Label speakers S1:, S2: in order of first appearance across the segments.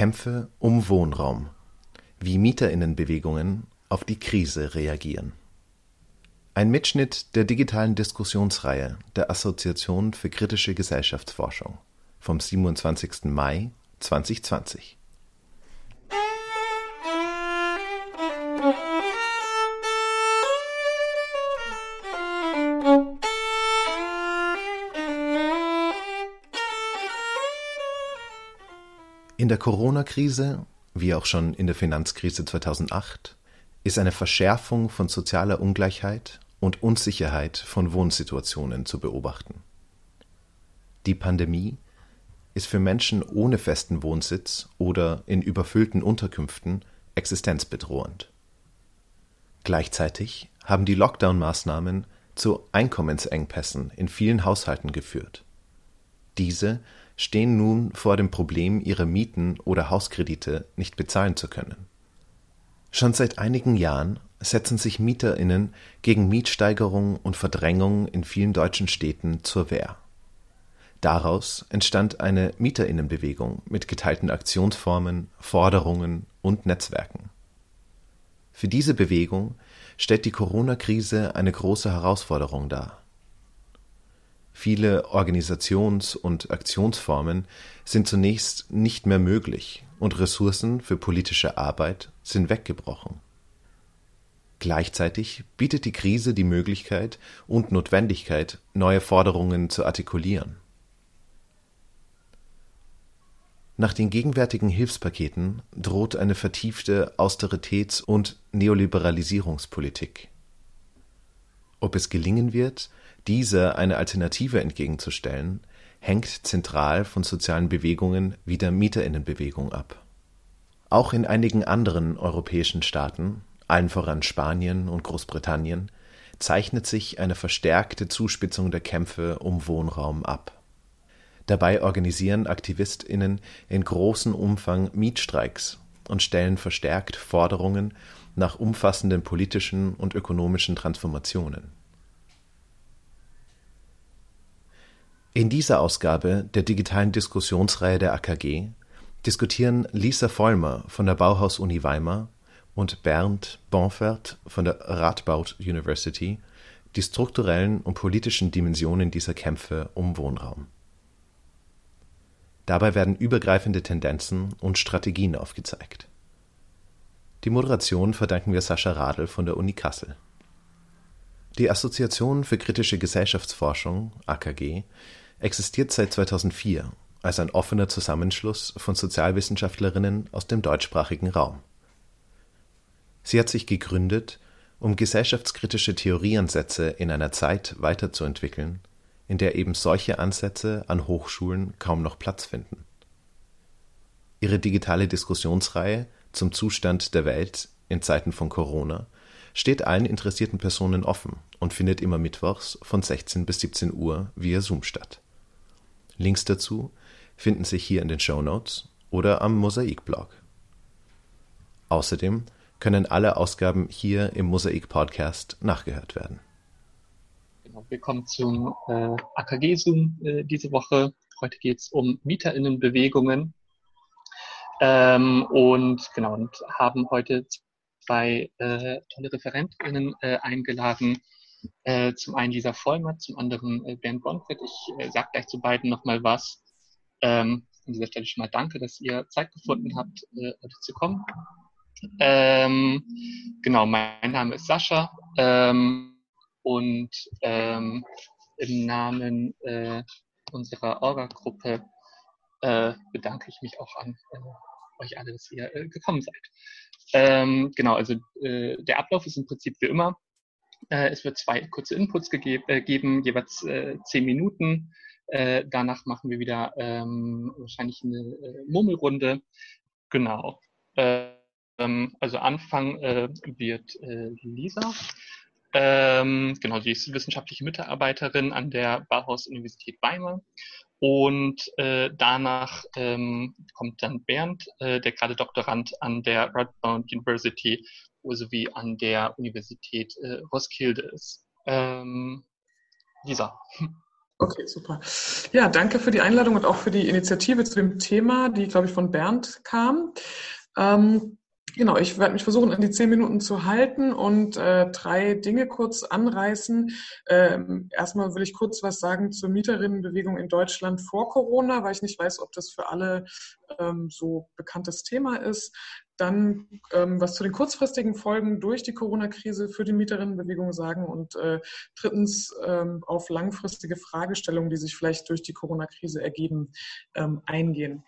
S1: Kämpfe um Wohnraum. Wie Mieterinnenbewegungen auf die Krise reagieren. Ein Mitschnitt der digitalen Diskussionsreihe der Assoziation für kritische Gesellschaftsforschung vom 27. Mai 2020. der Corona-Krise, wie auch schon in der Finanzkrise 2008, ist eine Verschärfung von sozialer Ungleichheit und Unsicherheit von Wohnsituationen zu beobachten. Die Pandemie ist für Menschen ohne festen Wohnsitz oder in überfüllten Unterkünften existenzbedrohend. Gleichzeitig haben die Lockdown-Maßnahmen zu Einkommensengpässen in vielen Haushalten geführt. Diese stehen nun vor dem Problem, ihre Mieten oder Hauskredite nicht bezahlen zu können. Schon seit einigen Jahren setzen sich Mieterinnen gegen Mietsteigerung und Verdrängung in vielen deutschen Städten zur Wehr. Daraus entstand eine Mieterinnenbewegung mit geteilten Aktionsformen, Forderungen und Netzwerken. Für diese Bewegung stellt die Corona-Krise eine große Herausforderung dar. Viele Organisations- und Aktionsformen sind zunächst nicht mehr möglich und Ressourcen für politische Arbeit sind weggebrochen. Gleichzeitig bietet die Krise die Möglichkeit und Notwendigkeit, neue Forderungen zu artikulieren. Nach den gegenwärtigen Hilfspaketen droht eine vertiefte Austeritäts- und Neoliberalisierungspolitik. Ob es gelingen wird, dieser eine Alternative entgegenzustellen, hängt zentral von sozialen Bewegungen wie der Mieterinnenbewegung ab. Auch in einigen anderen europäischen Staaten, allen voran Spanien und Großbritannien, zeichnet sich eine verstärkte Zuspitzung der Kämpfe um Wohnraum ab. Dabei organisieren Aktivistinnen in großem Umfang Mietstreiks und stellen verstärkt Forderungen nach umfassenden politischen und ökonomischen Transformationen. In dieser Ausgabe der digitalen Diskussionsreihe der AKG diskutieren Lisa Vollmer von der Bauhaus-Uni Weimar und Bernd Bonfert von der Radboud University die strukturellen und politischen Dimensionen dieser Kämpfe um Wohnraum. Dabei werden übergreifende Tendenzen und Strategien aufgezeigt. Die Moderation verdanken wir Sascha Radl von der Uni Kassel. Die Assoziation für kritische Gesellschaftsforschung AKG existiert seit 2004 als ein offener Zusammenschluss von Sozialwissenschaftlerinnen aus dem deutschsprachigen Raum. Sie hat sich gegründet, um gesellschaftskritische Theorieansätze in einer Zeit weiterzuentwickeln, in der eben solche Ansätze an Hochschulen kaum noch Platz finden. Ihre digitale Diskussionsreihe zum Zustand der Welt in Zeiten von Corona steht allen interessierten Personen offen und findet immer mittwochs von 16 bis 17 Uhr via Zoom statt. Links dazu finden sich hier in den Show Notes oder am Mosaik-Blog. Außerdem können alle Ausgaben hier im Mosaik-Podcast nachgehört werden.
S2: Genau, willkommen zum äh, AKG-Zoom äh, diese Woche. Heute geht es um MieterInnenbewegungen. Ähm, und genau, und haben heute zwei äh, tolle ReferentInnen äh, eingeladen, äh, zum einen Lisa Vollmer, zum anderen äh, Bernd Bonfett. Ich äh, sage gleich zu beiden nochmal was. Ähm, an dieser Stelle schon mal danke, dass ihr Zeit gefunden habt, äh, heute zu kommen. Ähm, genau, mein Name ist Sascha ähm, und ähm, im Namen äh, unserer Orga-Gruppe äh, bedanke ich mich auch an äh, euch alle, dass ihr äh, gekommen seid. Ähm, genau, also äh, der Ablauf ist im Prinzip wie immer. Äh, es wird zwei kurze Inputs gegeb, äh, geben, jeweils äh, zehn Minuten. Äh, danach machen wir wieder ähm, wahrscheinlich eine äh, Murmelrunde. Genau. Ähm, also Anfang äh, wird äh, Lisa. Ähm, genau, sie ist wissenschaftliche Mitarbeiterin an der Bauhaus-Universität Weimar. Und danach ähm, kommt dann Bernd, der gerade Doktorand an der Radboud University sowie an der Universität äh, Roskilde ist. Ähm, Lisa.
S3: Okay, super. Ja, danke für die Einladung und auch für die Initiative zu dem Thema, die, glaube ich, von Bernd kam. Ähm, Genau, ich werde mich versuchen, an die zehn Minuten zu halten und äh, drei Dinge kurz anreißen. Ähm, erstmal will ich kurz was sagen zur Mieterinnenbewegung in Deutschland vor Corona, weil ich nicht weiß, ob das für alle ähm, so bekanntes Thema ist. Dann ähm, was zu den kurzfristigen Folgen durch die Corona-Krise für die Mieterinnenbewegung sagen und äh, drittens ähm, auf langfristige Fragestellungen, die sich vielleicht durch die Corona-Krise ergeben, ähm, eingehen.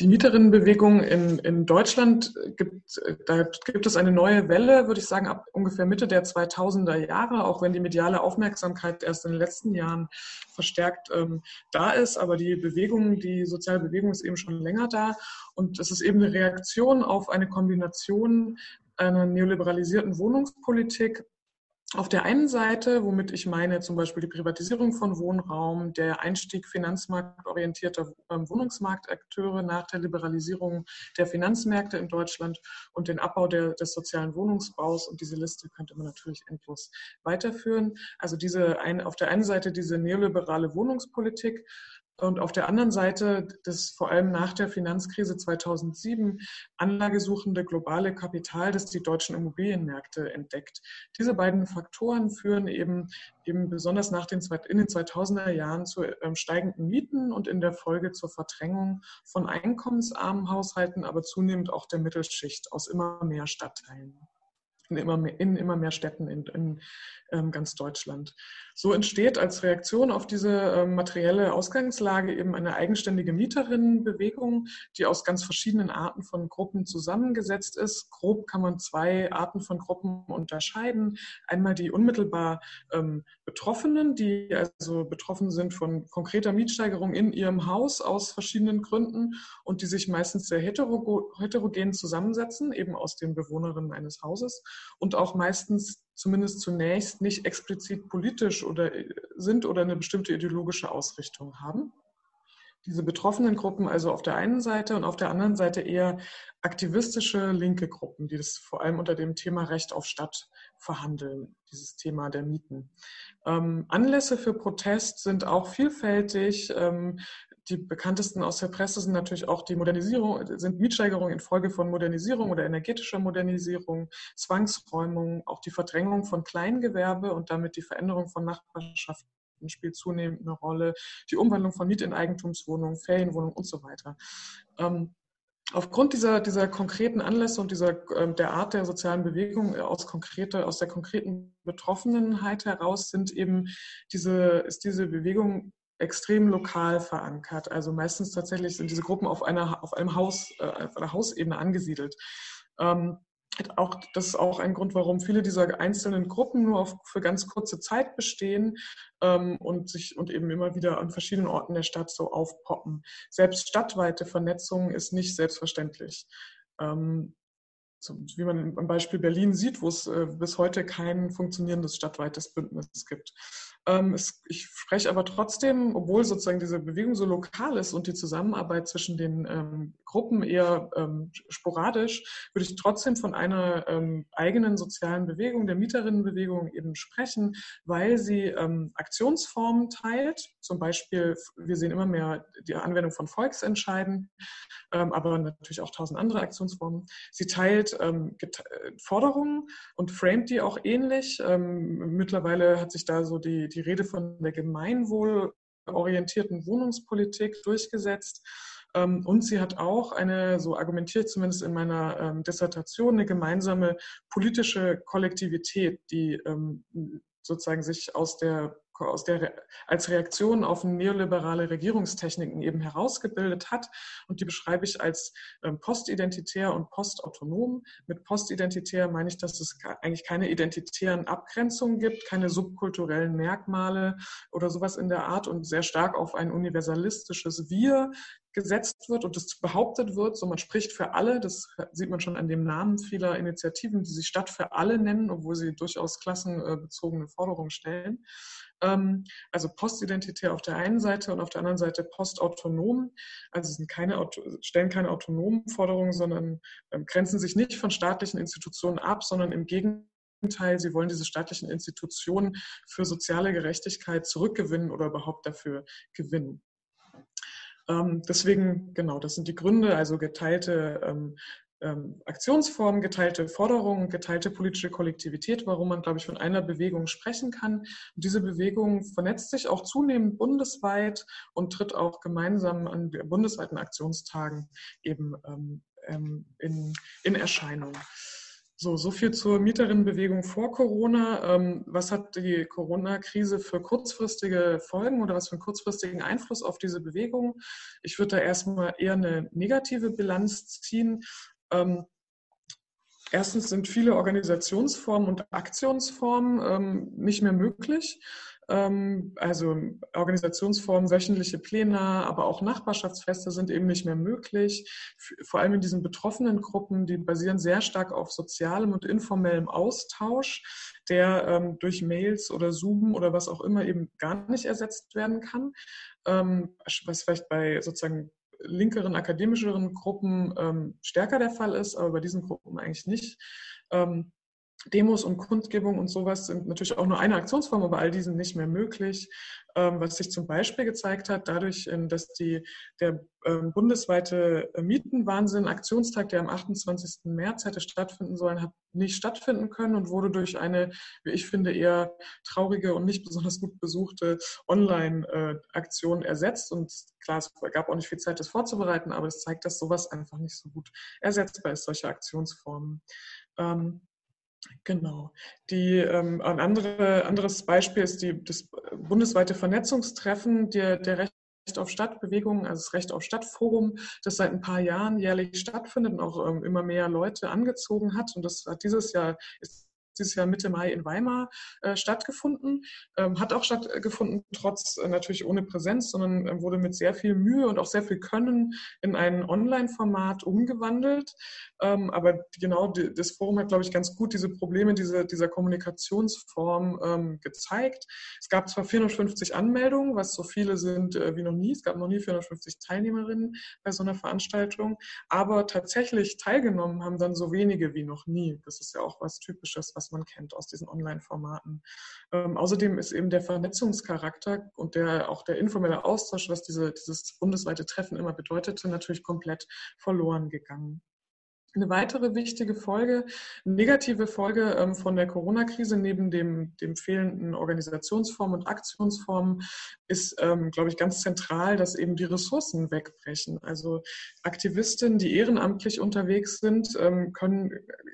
S3: Die Mieterinnenbewegung in, in Deutschland gibt, da gibt es eine neue Welle, würde ich sagen, ab ungefähr Mitte der 2000er Jahre, auch wenn die mediale Aufmerksamkeit erst in den letzten Jahren verstärkt ähm, da ist. Aber die Bewegung, die soziale Bewegung ist eben schon länger da. Und es ist eben eine Reaktion auf eine Kombination einer neoliberalisierten Wohnungspolitik auf der einen Seite, womit ich meine zum Beispiel die Privatisierung von Wohnraum, der Einstieg finanzmarktorientierter ähm, Wohnungsmarktakteure nach der Liberalisierung der Finanzmärkte in Deutschland und den Abbau der, des sozialen Wohnungsbaus. Und diese Liste könnte man natürlich endlos weiterführen. Also diese ein, auf der einen Seite diese neoliberale Wohnungspolitik, und auf der anderen Seite das vor allem nach der Finanzkrise 2007 anlagesuchende globale Kapital, das die deutschen Immobilienmärkte entdeckt. Diese beiden Faktoren führen eben, eben besonders nach den, in den 2000er Jahren zu ähm, steigenden Mieten und in der Folge zur Verdrängung von einkommensarmen Haushalten, aber zunehmend auch der Mittelschicht aus immer mehr Stadtteilen in immer mehr, in immer mehr Städten in, in ähm, ganz Deutschland. So entsteht als Reaktion auf diese ähm, materielle Ausgangslage eben eine eigenständige Mieterinnenbewegung, die aus ganz verschiedenen Arten von Gruppen zusammengesetzt ist. Grob kann man zwei Arten von Gruppen unterscheiden. Einmal die unmittelbar ähm, Betroffenen, die also betroffen sind von konkreter Mietsteigerung in ihrem Haus aus verschiedenen Gründen und die sich meistens sehr heterogen zusammensetzen, eben aus den Bewohnerinnen eines Hauses und auch meistens zumindest zunächst nicht explizit politisch oder äh, sind oder eine bestimmte ideologische Ausrichtung haben. Diese betroffenen Gruppen also auf der einen Seite und auf der anderen Seite eher aktivistische linke Gruppen, die das vor allem unter dem Thema Recht auf Stadt verhandeln, dieses Thema der Mieten. Ähm, Anlässe für Protest sind auch vielfältig. Ähm, die bekanntesten aus der Presse sind natürlich auch die Modernisierung, sind Mietsteigerungen infolge von Modernisierung oder energetischer Modernisierung, Zwangsräumung, auch die Verdrängung von Kleingewerbe und damit die Veränderung von Nachbarschaften spielt zunehmend eine Rolle, die Umwandlung von Miet in Eigentumswohnungen, Ferienwohnungen und so weiter. Ähm, aufgrund dieser, dieser konkreten Anlässe und dieser, ähm, der Art der sozialen Bewegung aus, konkrete, aus der konkreten Betroffenheit heraus sind eben diese, ist diese Bewegung extrem lokal verankert. Also meistens tatsächlich sind diese Gruppen auf einer auf einem Haus, äh, auf einer Hausebene angesiedelt. Ähm, auch, das ist auch ein Grund, warum viele dieser einzelnen Gruppen nur auf, für ganz kurze Zeit bestehen ähm, und sich und eben immer wieder an verschiedenen Orten der Stadt so aufpoppen. Selbst stadtweite Vernetzung ist nicht selbstverständlich. Ähm, so, wie man am Beispiel Berlin sieht, wo es äh, bis heute kein funktionierendes stadtweites Bündnis gibt. Ähm, ich spreche aber trotzdem, obwohl sozusagen diese Bewegung so lokal ist und die Zusammenarbeit zwischen den ähm, Gruppen eher ähm, sporadisch, würde ich trotzdem von einer ähm, eigenen sozialen Bewegung, der Mieterinnenbewegung eben sprechen, weil sie ähm, Aktionsformen teilt. Zum Beispiel, wir sehen immer mehr die Anwendung von Volksentscheiden, ähm, aber natürlich auch tausend andere Aktionsformen. Sie teilt Forderungen und framet die auch ähnlich. mittlerweile hat sich da so die, die Rede von der gemeinwohlorientierten Wohnungspolitik durchgesetzt. Ähm, und sie hat auch eine, so argumentiert zumindest in meiner ähm, Dissertation, eine gemeinsame politische Kollektivität, die ähm, sozusagen sich aus der aus der, als Reaktion auf neoliberale Regierungstechniken eben herausgebildet hat. Und die beschreibe ich als ähm, postidentitär und postautonom. Mit postidentitär meine ich, dass es eigentlich keine identitären Abgrenzungen gibt, keine subkulturellen Merkmale oder sowas in der Art und sehr stark auf ein universalistisches Wir gesetzt wird und das behauptet wird, so man spricht für alle, das sieht man schon an dem Namen vieler Initiativen, die sich Stadt für alle nennen, obwohl sie durchaus klassenbezogene Forderungen stellen. Ähm, also postidentitär auf der einen Seite und auf der anderen Seite postautonom. Also sind keine, stellen keine autonomen Forderungen, sondern ähm, grenzen sich nicht von staatlichen Institutionen ab, sondern im Gegenteil sie wollen diese staatlichen Institutionen für soziale Gerechtigkeit zurückgewinnen oder überhaupt dafür gewinnen. Ähm, deswegen, genau, das sind die Gründe, also geteilte ähm, ähm, Aktionsformen, geteilte Forderungen, geteilte politische Kollektivität, warum man, glaube ich, von einer Bewegung sprechen kann. Und diese Bewegung vernetzt sich auch zunehmend bundesweit und tritt auch gemeinsam an bundesweiten Aktionstagen eben ähm, ähm, in, in Erscheinung. So, so viel zur Mieterinnenbewegung vor Corona. Ähm, was hat die Corona-Krise für kurzfristige Folgen oder was für einen kurzfristigen Einfluss auf diese Bewegung? Ich würde da erstmal eher eine negative Bilanz ziehen. Ähm, erstens sind viele Organisationsformen und Aktionsformen ähm, nicht mehr möglich. Ähm, also Organisationsformen, wöchentliche Pläne, aber auch Nachbarschaftsfeste sind eben nicht mehr möglich. Vor allem in diesen betroffenen Gruppen, die basieren sehr stark auf sozialem und informellem Austausch, der ähm, durch Mails oder Zoom oder was auch immer eben gar nicht ersetzt werden kann. Ähm, was vielleicht bei sozusagen linkeren, akademischeren Gruppen ähm, stärker der Fall ist, aber bei diesen Gruppen eigentlich nicht. Ähm, Demos und Kundgebung und sowas sind natürlich auch nur eine Aktionsform, aber all die sind nicht mehr möglich. Ähm, was sich zum Beispiel gezeigt hat, dadurch, ähm, dass die, der ähm, bundesweite Mietenwahnsinn, Aktionstag, der am 28. März hätte stattfinden sollen, hat nicht stattfinden können und wurde durch eine, wie ich finde, eher traurige und nicht besonders gut besuchte Online-Aktion ersetzt. Und klar, es gab auch nicht viel Zeit, das vorzubereiten, aber es zeigt, dass sowas einfach nicht so gut ersetzbar ist, solche Aktionsformen. Genau. Die, ähm, ein andere, anderes Beispiel ist die, das bundesweite Vernetzungstreffen der, der Recht auf Stadtbewegung, also das Recht auf Stadtforum, das seit ein paar Jahren jährlich stattfindet und auch ähm, immer mehr Leute angezogen hat. Und das hat dieses Jahr ist dieses Jahr Mitte Mai in Weimar äh, stattgefunden. Ähm, hat auch stattgefunden, trotz äh, natürlich ohne Präsenz, sondern äh, wurde mit sehr viel Mühe und auch sehr viel Können in ein Online-Format umgewandelt. Ähm, aber genau die, das Forum hat, glaube ich, ganz gut diese Probleme dieser, dieser Kommunikationsform ähm, gezeigt. Es gab zwar 450 Anmeldungen, was so viele sind äh, wie noch nie. Es gab noch nie 450 Teilnehmerinnen bei so einer Veranstaltung, aber tatsächlich teilgenommen haben dann so wenige wie noch nie. Das ist ja auch was Typisches, was man kennt aus diesen Online-Formaten. Ähm, außerdem ist eben der Vernetzungscharakter und der, auch der informelle Austausch, was diese, dieses bundesweite Treffen immer bedeutete, natürlich komplett verloren gegangen. Eine weitere wichtige Folge, negative Folge ähm, von der Corona-Krise neben dem, dem fehlenden Organisationsformen und Aktionsformen ist, ähm, glaube ich, ganz zentral, dass eben die Ressourcen wegbrechen. Also Aktivistinnen, die ehrenamtlich unterwegs sind, ähm, können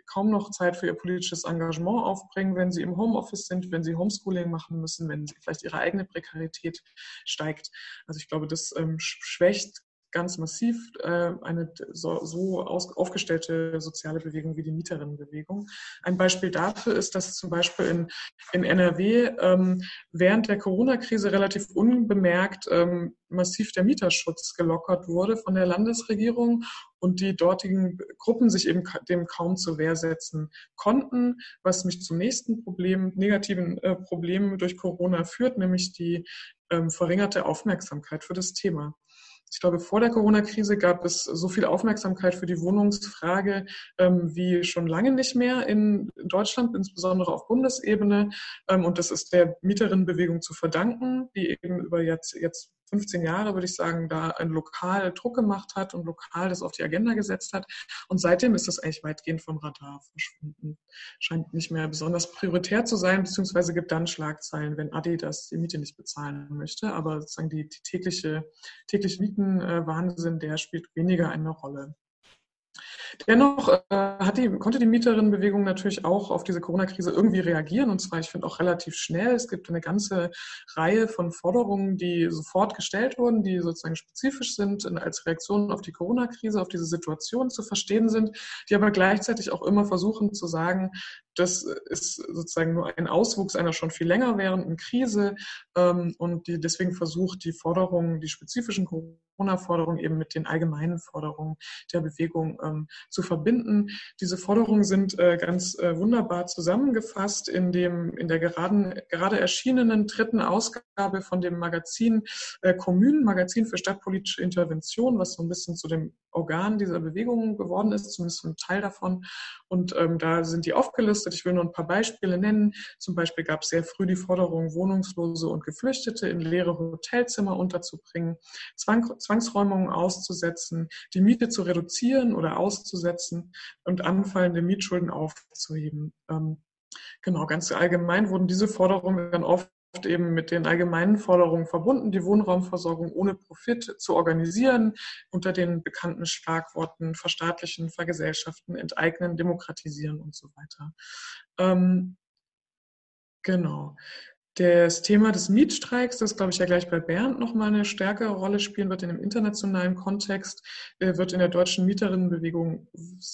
S3: kaum noch Zeit für ihr politisches Engagement aufbringen, wenn sie im Homeoffice sind, wenn sie Homeschooling machen müssen, wenn vielleicht ihre eigene Prekarität steigt. Also ich glaube, das schwächt ganz massiv äh, eine so, so aus, aufgestellte soziale Bewegung wie die Mieterinnenbewegung. Ein Beispiel dafür ist, dass zum Beispiel in, in NRW ähm, während der Corona-Krise relativ unbemerkt ähm, massiv der Mieterschutz gelockert wurde von der Landesregierung und die dortigen Gruppen sich eben dem kaum zur Wehr setzen konnten, was mich zum nächsten Problem, negativen äh, Problem durch Corona führt, nämlich die ähm, verringerte Aufmerksamkeit für das Thema. Ich glaube, vor der Corona-Krise gab es so viel Aufmerksamkeit für die Wohnungsfrage ähm, wie schon lange nicht mehr in Deutschland, insbesondere auf Bundesebene. Ähm, und das ist der Mieterinnenbewegung zu verdanken, die eben über jetzt, jetzt 15 Jahre, würde ich sagen, da ein lokal Druck gemacht hat und lokal das auf die Agenda gesetzt hat. Und seitdem ist das eigentlich weitgehend vom Radar verschwunden. Scheint nicht mehr besonders prioritär zu sein, beziehungsweise gibt dann Schlagzeilen, wenn Adidas die Miete nicht bezahlen möchte. Aber sozusagen die, die tägliche, tägliche Mietenwahnsinn, der spielt weniger eine Rolle. Dennoch äh, hat die, konnte die Mieterinnenbewegung natürlich auch auf diese Corona-Krise irgendwie reagieren und zwar, ich finde, auch relativ schnell. Es gibt eine ganze Reihe von Forderungen, die sofort gestellt wurden, die sozusagen spezifisch sind als Reaktion auf die Corona-Krise, auf diese Situation zu verstehen sind, die aber gleichzeitig auch immer versuchen zu sagen, das ist sozusagen nur ein Auswuchs einer schon viel länger währenden Krise ähm, und die deswegen versucht, die Forderungen, die spezifischen Corona-Forderungen eben mit den allgemeinen Forderungen der Bewegung ähm, zu verbinden. Diese Forderungen sind äh, ganz äh, wunderbar zusammengefasst in dem in der geraden, gerade erschienenen dritten Ausgabe von dem Magazin äh, Kommunen, Magazin für stadtpolitische Intervention, was so ein bisschen zu dem Organ dieser Bewegung geworden ist, zumindest ein Teil davon. Und ähm, da sind die aufgelistet. Ich will nur ein paar Beispiele nennen. Zum Beispiel gab es sehr früh die Forderung, Wohnungslose und Geflüchtete in leere Hotelzimmer unterzubringen, Zwang, Zwangsräumungen auszusetzen, die Miete zu reduzieren oder auszusetzen und anfallende Mietschulden aufzuheben. Ähm, Genau, ganz allgemein wurden diese Forderungen dann oft eben mit den allgemeinen Forderungen verbunden, die Wohnraumversorgung ohne Profit zu organisieren, unter den bekannten Schlagworten verstaatlichen, vergesellschaften, enteignen, demokratisieren und so weiter. Ähm, genau. Das Thema des Mietstreiks, das glaube ich ja gleich bei Bernd nochmal eine stärkere Rolle spielen wird in dem internationalen Kontext, äh, wird in der deutschen Mieterinnenbewegung,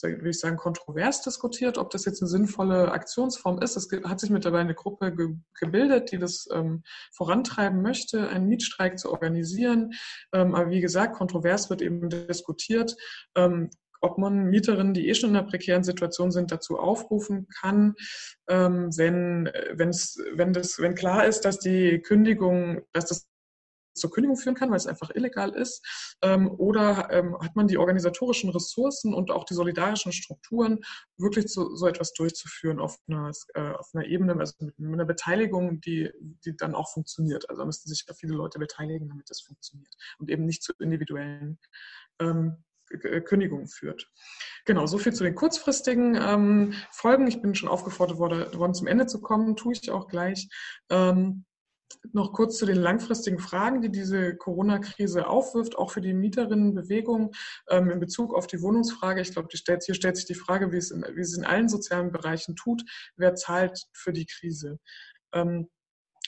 S3: würde ich sagen, kontrovers diskutiert, ob das jetzt eine sinnvolle Aktionsform ist. Es hat sich mittlerweile eine Gruppe ge gebildet, die das ähm, vorantreiben möchte, einen Mietstreik zu organisieren. Ähm, aber wie gesagt, kontrovers wird eben diskutiert. Ähm, ob man Mieterinnen, die eh schon in einer prekären Situation sind, dazu aufrufen kann, ähm, wenn, wenn's, wenn, das, wenn klar ist, dass die Kündigung, dass das zur Kündigung führen kann, weil es einfach illegal ist? Ähm, oder ähm, hat man die organisatorischen Ressourcen und auch die solidarischen Strukturen, wirklich zu, so etwas durchzuführen auf einer, äh, auf einer Ebene, also mit, mit, einer Beteiligung, die, die dann auch funktioniert? Also da müssten sich ja viele Leute beteiligen, damit das funktioniert und eben nicht zu individuellen ähm, Kündigung führt. Genau, so viel zu den kurzfristigen ähm, Folgen. Ich bin schon aufgefordert worden, zum Ende zu kommen, tue ich auch gleich. Ähm, noch kurz zu den langfristigen Fragen, die diese Corona-Krise aufwirft, auch für die Mieterinnenbewegung ähm, in Bezug auf die Wohnungsfrage. Ich glaube, hier stellt sich die Frage, wie es, in, wie es in allen sozialen Bereichen tut, wer zahlt für die Krise. Ähm,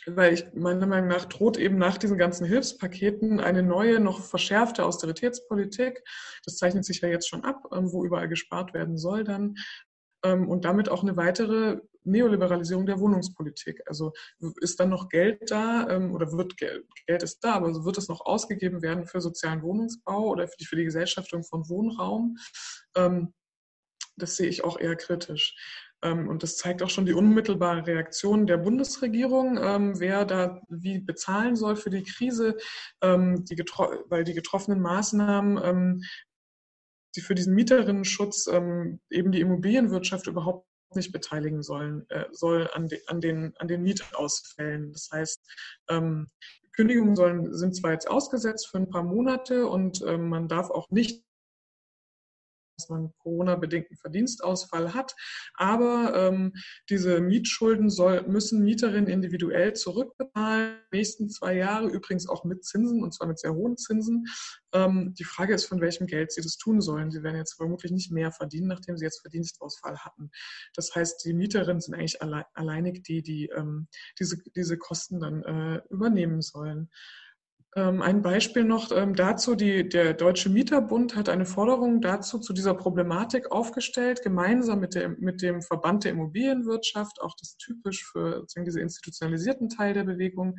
S3: weil ich meiner Meinung nach droht eben nach diesen ganzen Hilfspaketen eine neue, noch verschärfte Austeritätspolitik. Das zeichnet sich ja jetzt schon ab, ähm, wo überall gespart werden soll dann. Ähm, und damit auch eine weitere Neoliberalisierung der Wohnungspolitik. Also ist dann noch Geld da ähm, oder wird Geld, Geld ist da, aber wird es noch ausgegeben werden für sozialen Wohnungsbau oder für die, für die Gesellschaftung von Wohnraum? Das sehe ich auch eher kritisch. Ähm, und das zeigt auch schon die unmittelbare Reaktion der Bundesregierung, ähm, wer da wie bezahlen soll für die Krise, ähm, die weil die getroffenen Maßnahmen, die für diesen Mieterinnenschutz eben die Immobilienwirtschaft überhaupt nicht beteiligen sollen, äh, soll an, de, an, den, an den Mietausfällen. Das heißt, Kündigungen sollen, sind zwar jetzt ausgesetzt für ein paar Monate und man darf auch nicht man Corona-bedingten Verdienstausfall hat. Aber ähm, diese Mietschulden soll, müssen Mieterinnen individuell zurückbezahlen, die nächsten zwei Jahre, übrigens auch mit Zinsen, und zwar mit sehr hohen Zinsen. Ähm, die Frage ist, von welchem Geld sie das tun sollen. Sie werden jetzt vermutlich nicht mehr verdienen, nachdem sie jetzt Verdienstausfall hatten. Das heißt, die Mieterinnen sind eigentlich alle, alleinig die, die ähm, diese, diese Kosten dann äh, übernehmen sollen. Ähm, ein Beispiel noch ähm, dazu, die, der Deutsche Mieterbund hat eine Forderung dazu zu dieser Problematik aufgestellt, gemeinsam mit, der, mit dem Verband der Immobilienwirtschaft, auch das typisch für diese institutionalisierten Teil der Bewegung.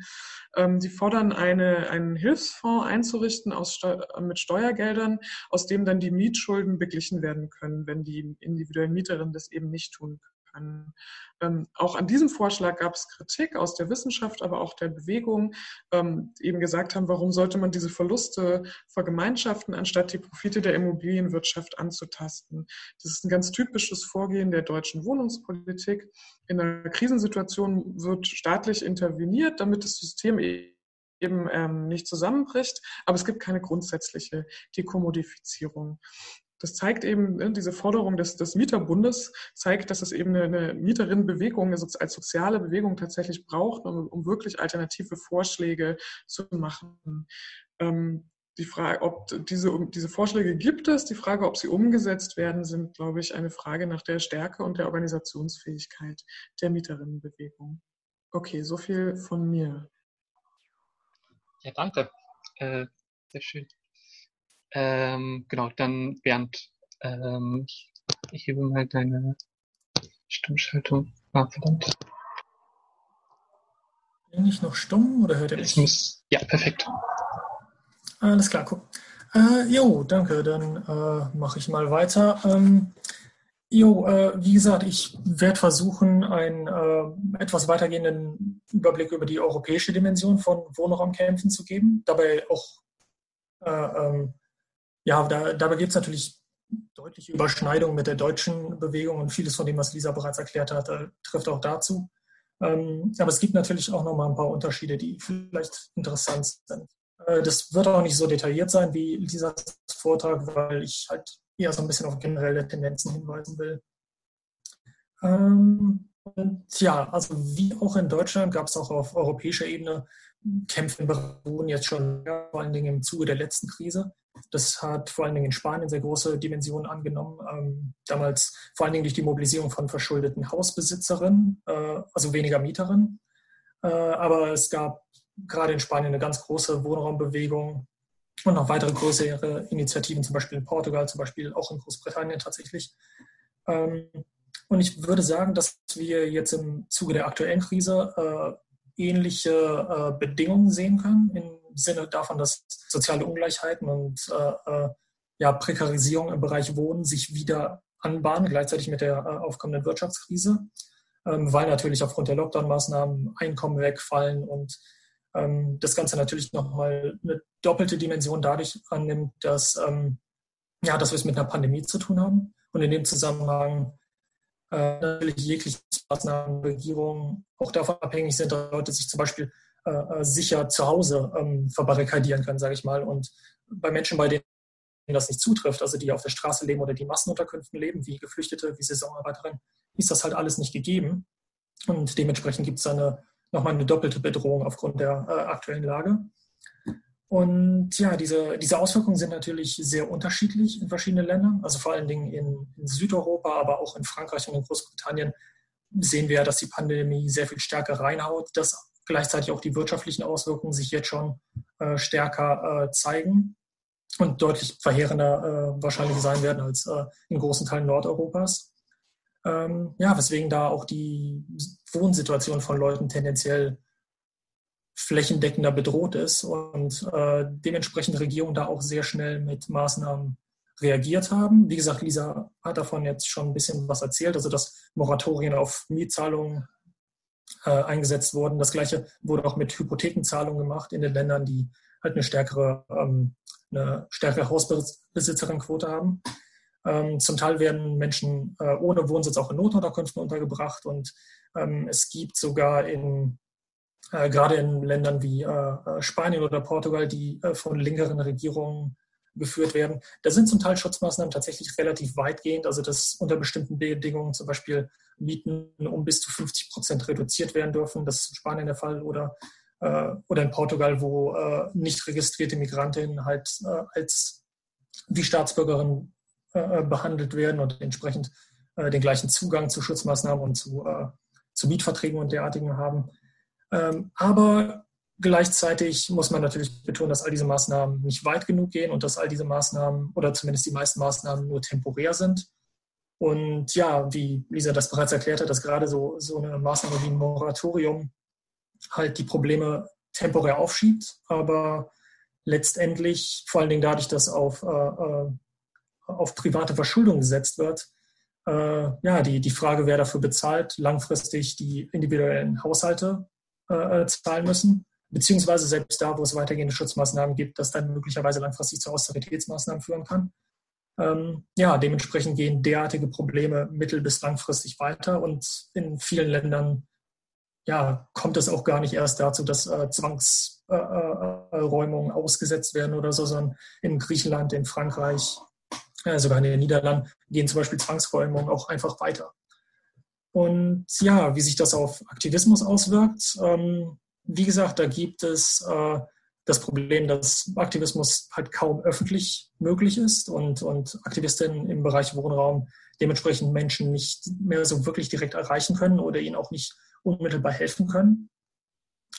S3: Ähm, die fordern eine, einen Hilfsfonds einzurichten aus, mit Steuergeldern, aus dem dann die Mietschulden beglichen werden können, wenn die individuellen Mieterinnen das eben nicht tun können. Ähm, auch an diesem Vorschlag gab es Kritik aus der Wissenschaft, aber auch der Bewegung, ähm, die eben gesagt haben, warum sollte man diese Verluste vergemeinschaften, anstatt die Profite der Immobilienwirtschaft anzutasten. Das ist ein ganz typisches Vorgehen der deutschen Wohnungspolitik. In einer Krisensituation wird staatlich interveniert, damit das System eben ähm, nicht zusammenbricht, aber es gibt keine grundsätzliche Dekommodifizierung das zeigt eben, ne, diese Forderung des, des Mieterbundes zeigt, dass es eben eine, Mieterinnenbewegung als soziale Bewegung tatsächlich braucht, um, um wirklich alternative Vorschläge zu machen. Ähm, die Frage, ob diese, diese Vorschläge gibt es, die Frage, ob sie umgesetzt werden, sind, glaube ich, eine Frage nach der Stärke und der Organisationsfähigkeit der Mieterinnenbewegung. Okay, so viel von mir.
S2: Ja, danke. Äh, sehr schön. Ähm, genau, dann Bernd, ähm, ich, hebe mal deine Stimmschaltung. Ah, verdammt.
S4: Bin ich noch stumm oder hört ihr mich?
S2: Muss, ja, perfekt.
S4: Alles klar, guck. Äh, jo, danke. Dann äh, mache ich mal weiter. Ähm, jo, äh, wie gesagt, ich werde versuchen, einen äh, etwas weitergehenden Überblick über die europäische Dimension von Wohnraumkämpfen zu geben. Dabei auch, äh, ähm, ja, da, dabei gibt es natürlich deutliche Überschneidungen mit der deutschen Bewegung und vieles von dem, was Lisa bereits erklärt hat, äh, trifft auch dazu. Ähm, aber es gibt natürlich auch noch mal ein paar Unterschiede, die vielleicht interessant sind. Äh, das wird auch nicht so detailliert sein wie dieser Vortrag, weil ich halt eher so ein bisschen auf generelle Tendenzen hinweisen will. Ähm, ja, also wie auch in Deutschland gab es auch auf europäischer Ebene Kämpfe in Beruhen jetzt schon, vor allen Dingen im Zuge der letzten Krise. Das hat vor allen Dingen in Spanien sehr große Dimensionen angenommen. Ähm, damals vor allen Dingen durch die Mobilisierung von verschuldeten Hausbesitzerinnen, äh, also weniger Mieterinnen. Äh, aber es gab gerade in Spanien eine ganz große Wohnraumbewegung und noch weitere größere Initiativen, zum Beispiel in Portugal, zum Beispiel auch in Großbritannien tatsächlich. Ähm, und ich würde sagen, dass wir jetzt im Zuge der aktuellen Krise äh, ähnliche äh, Bedingungen sehen können, im Sinne davon, dass soziale Ungleichheiten und äh, äh ja, Prekarisierung im Bereich Wohnen sich wieder anbahnen, gleichzeitig mit der äh, aufkommenden Wirtschaftskrise, ähm, weil natürlich aufgrund der Lockdown-Maßnahmen Einkommen wegfallen und ähm, das Ganze natürlich nochmal eine doppelte Dimension dadurch annimmt, dass, ähm, ja, dass wir es mit einer Pandemie zu tun haben. Und in dem Zusammenhang äh, natürlich jegliche Maßnahmen der Regierung auch davon abhängig sind, dass Leute sich zum Beispiel äh, äh, sicher zu Hause ähm, verbarrikadieren können, sage ich mal. Und bei Menschen, bei denen das nicht zutrifft, also die auf der Straße leben oder die Massenunterkünften leben, wie Geflüchtete, wie Saisonarbeiterinnen, ist das halt alles nicht gegeben. Und dementsprechend gibt es eine nochmal eine doppelte Bedrohung aufgrund der äh, aktuellen Lage. Und ja, diese, diese Auswirkungen sind natürlich sehr unterschiedlich in verschiedenen Ländern. Also vor allen Dingen in, in Südeuropa, aber auch in Frankreich und in Großbritannien sehen wir, dass die Pandemie sehr viel stärker reinhaut, dass gleichzeitig auch die wirtschaftlichen Auswirkungen sich jetzt schon äh, stärker äh, zeigen und deutlich verheerender äh, wahrscheinlich sein werden als äh, in großen Teilen Nordeuropas. Ähm, ja, weswegen da auch die Wohnsituation von Leuten tendenziell flächendeckender bedroht ist und äh, dementsprechend Regierungen da auch sehr schnell mit Maßnahmen reagiert haben. Wie gesagt, Lisa hat davon jetzt schon ein bisschen was erzählt, also dass Moratorien auf Mietzahlungen äh, eingesetzt wurden. Das gleiche wurde auch mit Hypothekenzahlungen gemacht in den Ländern, die halt eine stärkere, ähm, eine stärkere Hausbesitzerinnenquote haben. Ähm, zum Teil werden Menschen äh, ohne Wohnsitz auch in Notunterkünften untergebracht und ähm, es gibt sogar in äh, gerade in Ländern wie äh, äh Spanien oder Portugal, die äh, von linkeren Regierungen geführt werden. Da sind zum Teil Schutzmaßnahmen tatsächlich relativ weitgehend, also dass unter bestimmten Bedingungen zum Beispiel Mieten um bis zu 50 Prozent reduziert werden dürfen. Das ist in Spanien der Fall oder, äh, oder in Portugal, wo nicht registrierte Migrantinnen halt als wie Staatsbürgerin äh, behandelt werden und entsprechend äh, den gleichen Zugang zu Schutzmaßnahmen und zu, äh, zu Mietverträgen und derartigen haben. Ähm, aber gleichzeitig muss man natürlich betonen, dass all diese Maßnahmen nicht weit genug gehen und dass all diese Maßnahmen oder zumindest die meisten Maßnahmen nur temporär sind. Und ja, wie Lisa das bereits erklärt hat, dass gerade so, so eine Maßnahme wie ein Moratorium halt die Probleme temporär aufschiebt, aber letztendlich vor allen Dingen dadurch, dass auf äh, auf private Verschuldung gesetzt wird, äh, ja, die, die Frage, wer dafür bezahlt, langfristig die individuellen Haushalte äh, äh, zahlen müssen, beziehungsweise selbst da, wo es weitergehende Schutzmaßnahmen gibt, das dann möglicherweise langfristig zu Austeritätsmaßnahmen führen kann. Ähm, ja, dementsprechend gehen derartige Probleme mittel- bis langfristig weiter und in vielen Ländern ja, kommt es auch gar nicht erst dazu, dass äh, Zwangsräumungen äh, äh ausgesetzt werden oder so, sondern in Griechenland, in Frankreich, ja, sogar in den Niederlanden gehen zum Beispiel Zwangsräumungen auch einfach weiter. Und ja, wie sich das auf Aktivismus auswirkt, ähm, wie gesagt, da gibt es äh, das Problem, dass Aktivismus halt kaum öffentlich möglich ist und, und Aktivistinnen im Bereich Wohnraum dementsprechend Menschen nicht mehr so wirklich direkt erreichen können oder ihnen auch nicht unmittelbar helfen können.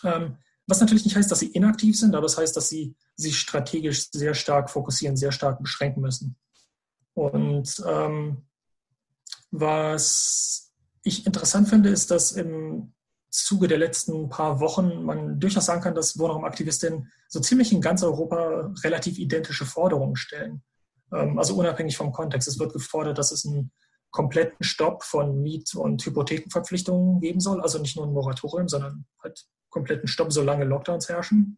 S4: Ähm, was natürlich nicht heißt, dass sie inaktiv sind, aber es das heißt, dass sie sich strategisch sehr stark fokussieren, sehr stark beschränken müssen. Und ähm, was ich interessant finde, ist, dass im Zuge der letzten paar Wochen man durchaus sagen kann, dass Wohnraumaktivistinnen so ziemlich in ganz Europa relativ identische Forderungen stellen. Ähm, also unabhängig vom Kontext. Es wird gefordert, dass es einen kompletten Stopp von Miet- und Hypothekenverpflichtungen geben soll. Also nicht nur ein Moratorium, sondern halt kompletten Stopp, solange Lockdowns herrschen.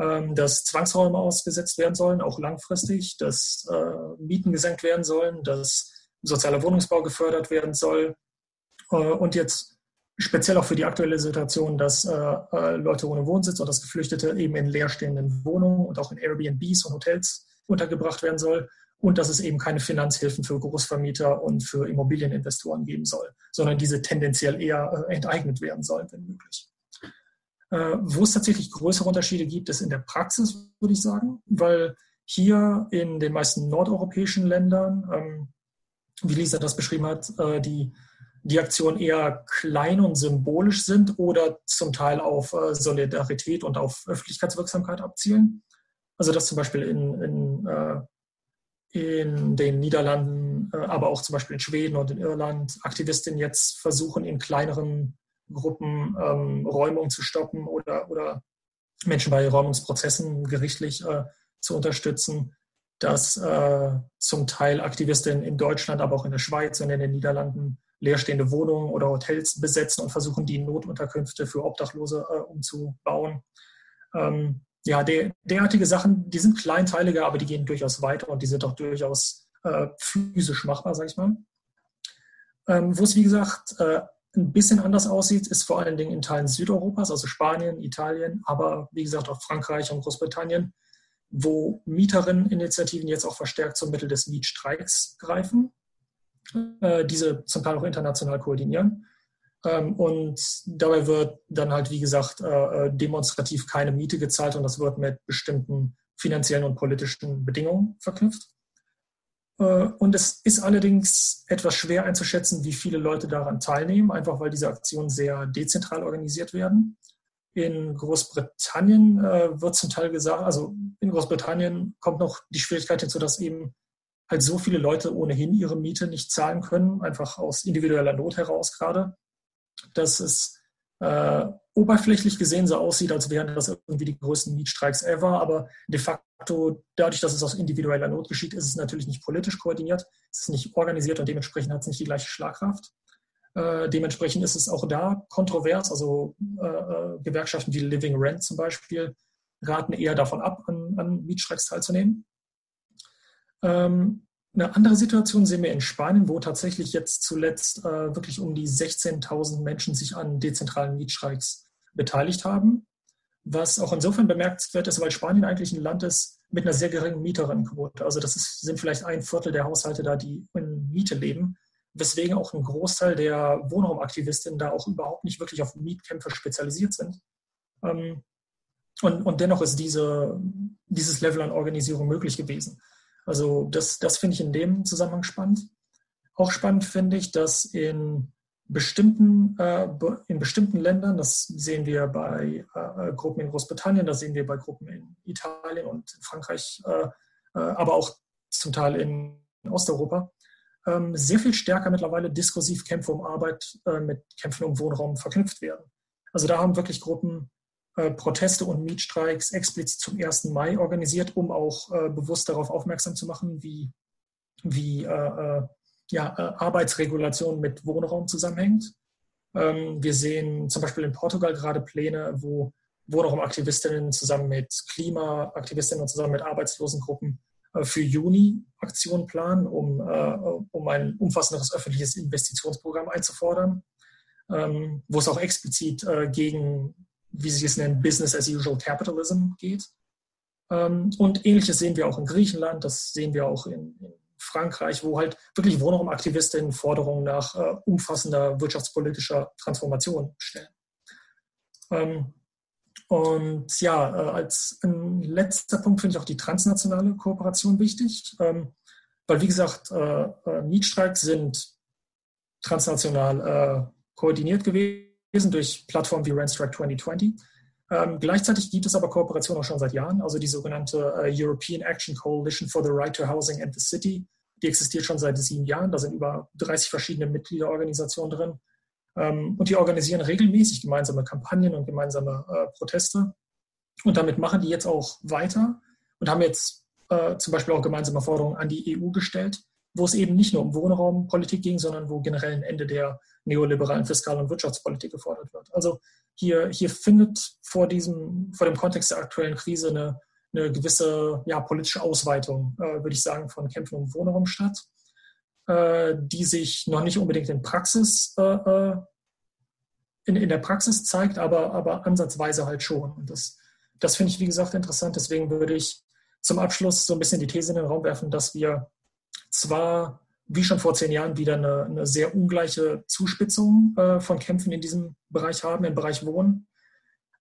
S4: Ähm, dass Zwangsräume ausgesetzt werden sollen, auch langfristig, dass äh, Mieten gesenkt werden sollen, dass sozialer Wohnungsbau gefördert werden soll. Äh, und jetzt speziell auch für die aktuelle Situation, dass äh, Leute ohne Wohnsitz oder dass Geflüchtete eben in leerstehenden Wohnungen und auch in Airbnbs und Hotels untergebracht werden soll und dass es eben keine Finanzhilfen für Großvermieter und für Immobilieninvestoren geben soll, sondern diese tendenziell eher äh, enteignet werden sollen, wenn möglich. Äh, wo es tatsächlich größere Unterschiede gibt, ist in der Praxis, würde ich sagen, weil hier in den meisten nordeuropäischen Ländern, ähm, wie Lisa das beschrieben hat, äh, die, die Aktionen eher klein und symbolisch sind oder zum Teil auf Solidarität und auf Öffentlichkeitswirksamkeit abzielen. Also dass zum Beispiel in, in, äh, in den Niederlanden, äh, aber auch zum Beispiel in Schweden und in Irland Aktivistinnen jetzt versuchen, in kleineren Gruppen ähm, Räumung zu stoppen oder, oder Menschen bei Räumungsprozessen gerichtlich äh, zu unterstützen, dass äh, zum Teil Aktivistinnen in Deutschland, aber auch in der Schweiz und in den Niederlanden leerstehende Wohnungen oder Hotels besetzen und versuchen, die Notunterkünfte für Obdachlose äh, umzubauen. Ähm, ja, der, derartige Sachen, die sind kleinteiliger, aber die gehen durchaus weiter und die sind auch durchaus äh, physisch machbar, sag ich mal. Ähm, Wo es, wie gesagt, äh, ein bisschen anders aussieht, ist vor allen Dingen in Teilen Südeuropas, also Spanien, Italien, aber wie gesagt auch Frankreich und Großbritannien, wo Mieterinneninitiativen jetzt auch verstärkt zum Mittel des Mietstreiks greifen, äh, diese zum Teil auch international koordinieren. Ähm, und dabei wird dann halt, wie gesagt, äh, äh, demonstrativ keine Miete gezahlt und das wird mit bestimmten finanziellen und politischen Bedingungen verknüpft. Äh, und es ist allerdings etwas schwer einzuschätzen, wie viele Leute daran teilnehmen, einfach weil diese Aktionen sehr dezentral organisiert werden. In Großbritannien wird zum Teil gesagt, also in Großbritannien kommt noch die Schwierigkeit hinzu, dass eben halt so viele Leute ohnehin ihre Miete nicht zahlen können, einfach aus individueller Not heraus gerade dass es äh, oberflächlich gesehen so aussieht, als wären das irgendwie die größten Mietstreiks ever, aber de facto, dadurch, dass es aus individueller Not geschieht, ist es natürlich nicht politisch koordiniert, es ist nicht organisiert und dementsprechend hat es nicht die gleiche Schlagkraft. Äh, dementsprechend ist es auch da kontrovers, also äh, äh Gewerkschaften wie Living Rent zum Beispiel raten eher davon ab, an, an Mietstreiks teilzunehmen. Ähm, eine andere Situation sehen wir in Spanien, wo tatsächlich jetzt zuletzt äh, wirklich um die 16.000 Menschen sich an dezentralen Mietstreiks beteiligt haben. Was auch insofern bemerkenswert ist, weil Spanien eigentlich ein Land ist mit einer sehr geringen Mieterinnenquote. Also das ist, sind vielleicht ein Viertel der Haushalte da, die in Miete leben, weswegen auch ein Großteil der Wohnraumaktivistinnen da auch überhaupt nicht wirklich auf Mietkämpfe spezialisiert sind. Ähm, und, und dennoch ist diese, dieses Level an Organisierung möglich gewesen. Also das, das finde ich in dem Zusammenhang spannend. Auch spannend finde ich, dass in bestimmten, äh, in bestimmten Ländern, das sehen wir bei äh, Gruppen in Großbritannien, das sehen wir bei Gruppen in Italien und Frankreich, äh, äh aber auch zum Teil in Osteuropa, ähm, sehr viel stärker mittlerweile diskursiv Kämpfe um Arbeit äh, mit Kämpfen um Wohnraum verknüpft werden. Also da haben wirklich Gruppen Proteste und Mietstreiks explizit zum 1. Mai organisiert, um auch äh, bewusst darauf aufmerksam zu machen, wie, wie äh, äh ja, äh, Arbeitsregulation mit Wohnraum zusammenhängt. Ähm, wir sehen zum Beispiel in Portugal gerade Pläne, wo Wohnraumaktivistinnen zusammen mit Klimaaktivistinnen und zusammen mit Arbeitslosengruppen für Juni Aktionen planen, um, um ein umfassenderes öffentliches Investitionsprogramm einzufordern, ähm, wo es auch explizit gegen wie sie es nennen, Business as usual Capitalism geht. Ähm, und ähnliches sehen wir auch in Griechenland, das sehen wir auch in, in Frankreich, wo halt wirklich Wohnraumaktivistinnen Forderungen nach äh, umfassender wirtschaftspolitischer Transformation stellen. Ähm, und ja, äh, als letzter Punkt finde ich auch die transnationale Kooperation wichtig, ähm, weil wie gesagt, äh, äh Mietstreiks sind transnational äh, koordiniert gewesen durch Plattformen wie Rentstrike 2020. Ähm, gleichzeitig gibt es aber Kooperation auch schon seit Jahren, also die sogenannte äh, European Action Coalition for the Right to Housing and the City. Die existiert schon seit sieben Jahren. Da sind über 30 verschiedene Mitgliederorganisationen drin. Ähm, und die organisieren regelmäßig gemeinsame Kampagnen und gemeinsame äh, Proteste. Und damit machen die jetzt auch weiter und haben jetzt äh, zum Beispiel auch gemeinsame Forderungen an die EU gestellt, wo es eben nicht nur um Wohnraumpolitik ging, sondern wo generell ein Ende der neoliberalen Fiskal- und Wirtschaftspolitik gefordert wird. Also hier, hier findet vor, diesem, vor dem Kontext der aktuellen Krise eine, eine gewisse ja, politische Ausweitung, äh, würde ich sagen, von Kämpfen um Wohnraum statt, äh, die sich noch nicht unbedingt in Praxis äh, äh, in, in der Praxis zeigt, aber, aber ansatzweise halt schon. Und das, das finde ich, wie gesagt, interessant. Deswegen würde ich zum Abschluss so ein bisschen die These in den Raum werfen, dass wir zwar wie schon vor zehn Jahren wieder eine, eine sehr ungleiche Zuspitzung äh, von Kämpfen in diesem Bereich haben, im Bereich Wohnen.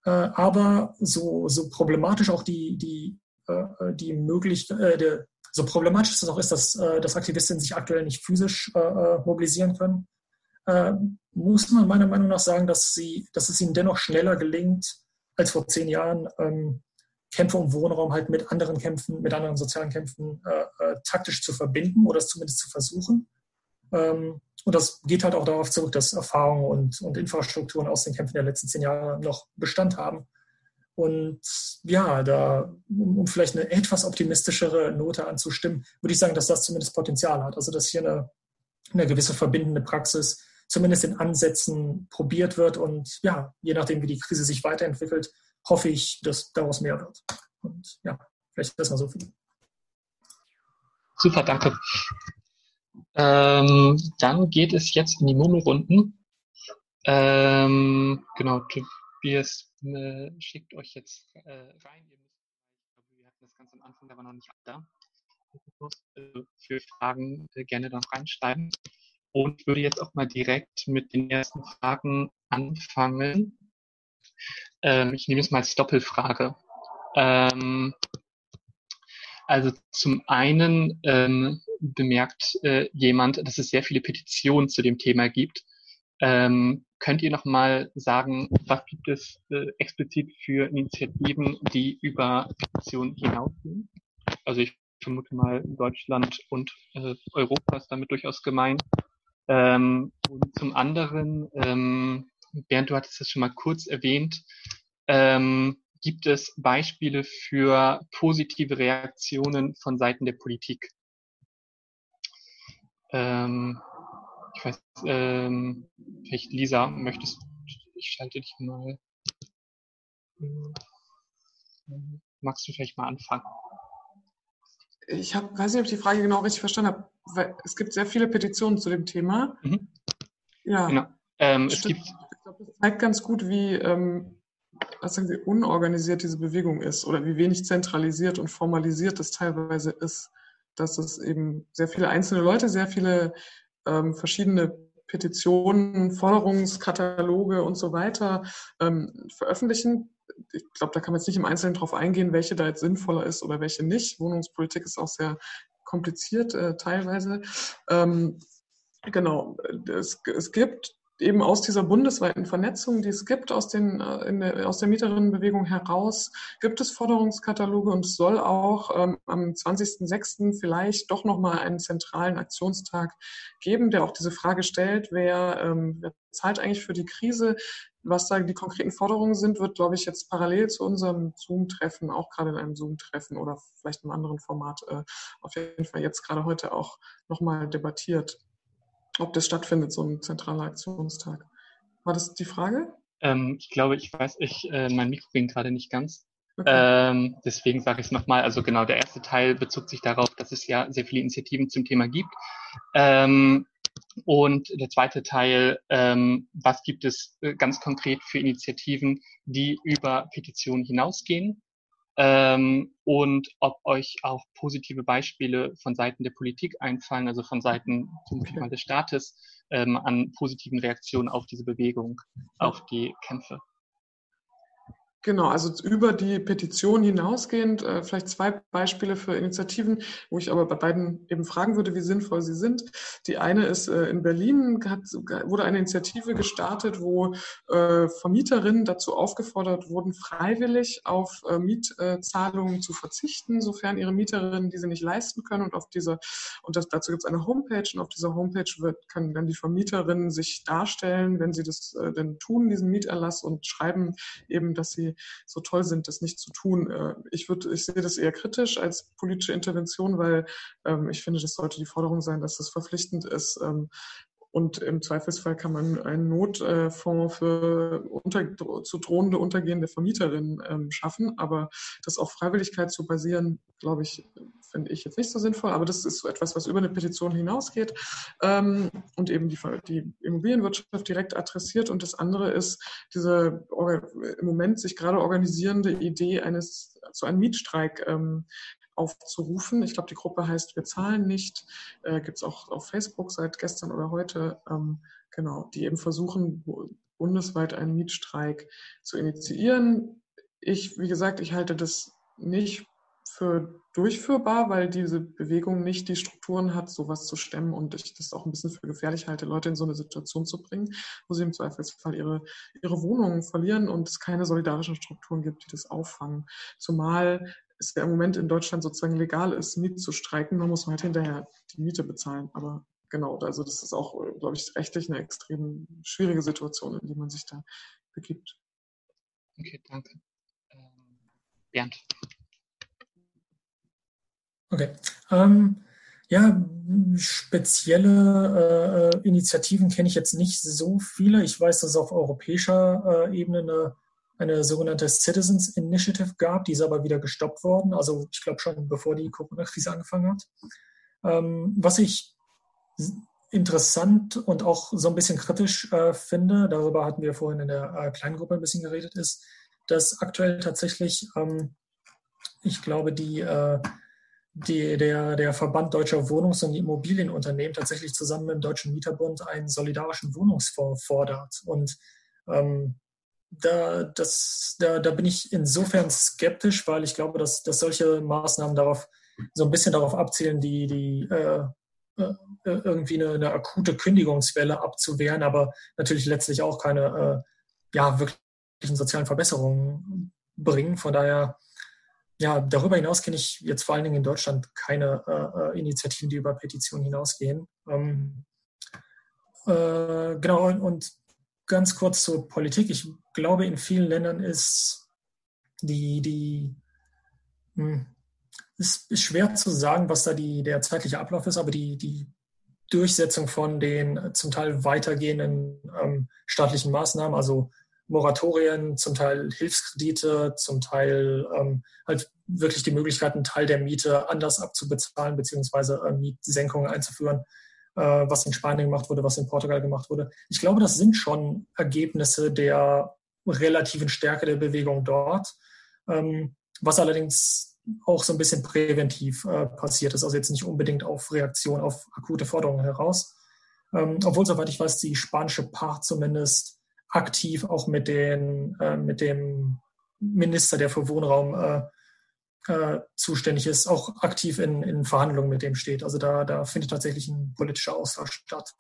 S4: Äh, aber so, so problematisch auch die, die, äh, die Möglichkeit, äh, so problematisch es auch ist, dass, äh, dass Aktivistinnen sich aktuell nicht physisch äh, mobilisieren können, muss man meiner Meinung nach sagen, dass, sie, dass es ihnen dennoch schneller gelingt, als vor zehn Jahren ähm, Kämpfe um Wohnraum halt mit anderen Kämpfen, mit anderen sozialen Kämpfen äh, äh, taktisch zu verbinden oder es zumindest zu versuchen. Ähm, und das geht halt auch darauf zurück, dass Erfahrungen und, und Infrastrukturen aus den Kämpfen der letzten zehn Jahre noch Bestand haben. Und ja, da, um, um vielleicht eine etwas optimistischere Note anzustimmen, würde ich sagen, dass das zumindest Potenzial hat. Also, dass hier eine, eine gewisse verbindende Praxis zumindest in Ansätzen probiert wird und ja, je nachdem, wie die Krise sich weiterentwickelt, hoffe ich, dass daraus mehr wird. Und ja, vielleicht das mal so viel.
S2: Super, danke. Ähm, dann geht es jetzt in die Murmelrunden. Ähm, genau, Tobias äh, schickt euch jetzt äh, rein. Ihr müsst, wir hatten das ganz am Anfang, da war noch nicht da. Äh, für Fragen äh, gerne dann reinschreiben. Und würde jetzt auch mal direkt mit den ersten Fragen anfangen. Ähm, ich nehme es mal als Doppelfrage. Ähm, also zum einen ähm, bemerkt äh, jemand, dass es sehr viele Petitionen zu dem Thema gibt. Ähm, könnt ihr noch mal sagen, was gibt es äh, explizit für Initiativen, die über Petitionen hinausgehen? Also ich vermute mal Deutschland und äh, Europa ist damit durchaus gemeint. Ähm, und zum anderen ähm, Bernd, du hattest es schon mal kurz erwähnt, ähm, gibt es Beispiele für positive Reaktionen von Seiten der Politik? Ähm, ich weiß, ähm, vielleicht Lisa, möchtest ich schalte dich mal. Magst du vielleicht mal anfangen?
S3: Ich hab, weiß nicht, ob ich die Frage genau richtig verstanden habe. Weil es gibt sehr viele Petitionen zu dem Thema. Mhm.
S2: Ja. Genau. Ähm, es gibt
S3: glaube, das zeigt ganz gut, wie, ähm, was sagen Sie, unorganisiert diese Bewegung ist oder wie wenig zentralisiert und formalisiert es teilweise ist, dass es eben sehr viele einzelne Leute, sehr viele ähm, verschiedene Petitionen, Forderungskataloge und so weiter ähm, veröffentlichen. Ich glaube, da kann man jetzt nicht im Einzelnen drauf eingehen, welche da jetzt sinnvoller ist oder welche nicht. Wohnungspolitik ist auch sehr kompliziert äh, teilweise. Ähm, genau, es, es gibt eben aus dieser bundesweiten Vernetzung, die es gibt aus, den, äh, der, aus der Mieterinnenbewegung heraus, gibt es Forderungskataloge und es soll auch ähm, am 20.06. vielleicht doch nochmal einen zentralen Aktionstag geben, der auch diese Frage stellt, wer, ähm, wer zahlt eigentlich für die Krise? Was da die konkreten Forderungen sind, wird, glaube ich, jetzt parallel zu unserem Zoom-Treffen, auch gerade in einem Zoom-Treffen oder vielleicht einem anderen Format, äh, auf jeden Fall jetzt gerade heute auch nochmal debattiert ob das stattfindet, so ein zentraler Aktionstag. War das die Frage?
S2: Ähm, ich glaube, ich weiß, ich, äh, mein Mikro ging gerade nicht ganz. Okay. Ähm, deswegen sage ich es nochmal. Also genau, der erste Teil bezog sich darauf, dass es ja sehr viele Initiativen zum Thema gibt. Ähm, und der zweite Teil, ähm, was gibt es äh, ganz konkret für Initiativen, die über Petitionen hinausgehen? Ähm, und ob euch auch positive Beispiele von Seiten der Politik einfallen, also von Seiten zum Beispiel des Staates, ähm, an positiven Reaktionen auf diese Bewegung, auf die Kämpfe.
S3: Genau, also über die Petition hinausgehend, äh, vielleicht zwei Beispiele für Initiativen, wo ich aber bei beiden eben fragen würde, wie sinnvoll sie sind. Die eine ist, äh, in Berlin hat, wurde eine Initiative gestartet, wo äh, Vermieterinnen dazu aufgefordert wurden, freiwillig auf äh, Mietzahlungen zu verzichten, sofern ihre Mieterinnen diese nicht leisten können. Und auf dieser, und das, dazu gibt es eine Homepage und auf dieser Homepage wird, können dann die Vermieterinnen sich darstellen, wenn sie das äh, denn tun, diesen Mieterlass und schreiben eben, dass sie so toll sind, das nicht zu tun. Äh, ich würde, ich sehe das eher kritisch als politische Intervention, weil ähm, ich finde, das sollte die Forderung sein, dass das verpflichtend ist, ähm, und im Zweifelsfall kann man einen Notfonds für unter, zu drohende untergehende Vermieterinnen ähm, schaffen. Aber das auf Freiwilligkeit zu basieren, glaube ich, finde ich jetzt nicht so sinnvoll. Aber das ist so etwas, was über eine Petition hinausgeht ähm, und eben die, die Immobilienwirtschaft direkt adressiert. Und das andere ist diese im Moment sich gerade organisierende Idee eines zu einem Mietstreik ähm, aufzurufen. Ich glaube, die Gruppe heißt Wir zahlen nicht. Äh, Gibt es auch auf Facebook seit gestern oder heute. Ähm, genau, die eben versuchen, bundesweit einen Mietstreik zu initiieren. Ich, wie gesagt, ich halte das nicht für durchführbar, weil diese Bewegung nicht die Strukturen hat, sowas zu stemmen und ich das auch ein bisschen für gefährlich halte, Leute in so eine Situation zu bringen, wo sie im Zweifelsfall ihre, ihre Wohnungen verlieren und es keine solidarischen Strukturen gibt, die das auffangen. Zumal es ja im Moment in Deutschland sozusagen legal ist, Miet zu streiken. Man muss halt hinterher die Miete bezahlen. Aber genau, also das ist auch, glaube ich, rechtlich eine extrem schwierige Situation, in die man sich da begibt.
S2: Okay, danke. Ähm, Bernd.
S4: Okay. Ähm, ja, spezielle äh, Initiativen kenne ich jetzt nicht so viele. Ich weiß, dass es auf europäischer äh, Ebene eine eine sogenannte Citizens Initiative gab, die ist aber wieder gestoppt worden, also ich glaube schon bevor die Corona-Krise angefangen hat. Ähm, was ich interessant und auch so ein bisschen kritisch äh, finde, darüber hatten wir vorhin in der äh, kleinen Gruppe ein bisschen geredet, ist, dass aktuell tatsächlich, ähm, ich glaube, die, äh, die, der, der Verband deutscher Wohnungs- und Immobilienunternehmen tatsächlich zusammen mit dem Deutschen Mieterbund einen solidarischen Wohnungsfonds fordert. Und ähm, da, das, da, da bin ich insofern skeptisch, weil ich glaube, dass, dass solche Maßnahmen darauf so ein bisschen darauf abzielen, die, die äh, äh, irgendwie eine, eine, akute Kündigungswelle abzuwehren, aber natürlich letztlich auch keine äh, ja, wirklichen sozialen Verbesserungen bringen. Von daher, ja, darüber hinaus kenne ich jetzt vor allen Dingen in Deutschland keine äh, äh Initiativen, die über Petitionen hinausgehen. Ähm, äh, genau, und, und ganz kurz zur Politik. Ich glaube, in vielen Ländern ist die, die hm, es ist schwer zu sagen, was da die, der zeitliche Ablauf ist, aber die, die Durchsetzung von den zum Teil weitergehenden ähm, staatlichen Maßnahmen, also Moratorien, zum Teil Hilfskredite, zum Teil ähm, halt wirklich die Möglichkeit, einen Teil der Miete anders abzubezahlen, beziehungsweise äh, Mietsenkungen einzuführen, was in Spanien gemacht wurde, was in Portugal gemacht wurde. Ich glaube, das sind schon Ergebnisse der relativen Stärke der Bewegung dort, ähm, was allerdings auch so ein bisschen präventiv äh, passiert ist, also jetzt nicht unbedingt auf Reaktion auf akute Forderungen heraus. Ähm, obwohl, soweit ich weiß, die spanische Part zumindest aktiv auch mit, den, äh, mit dem Minister, der für Wohnraum äh, zuständig ist, auch aktiv in, in Verhandlungen mit dem steht. Also da, da findet tatsächlich ein politischer Austausch statt.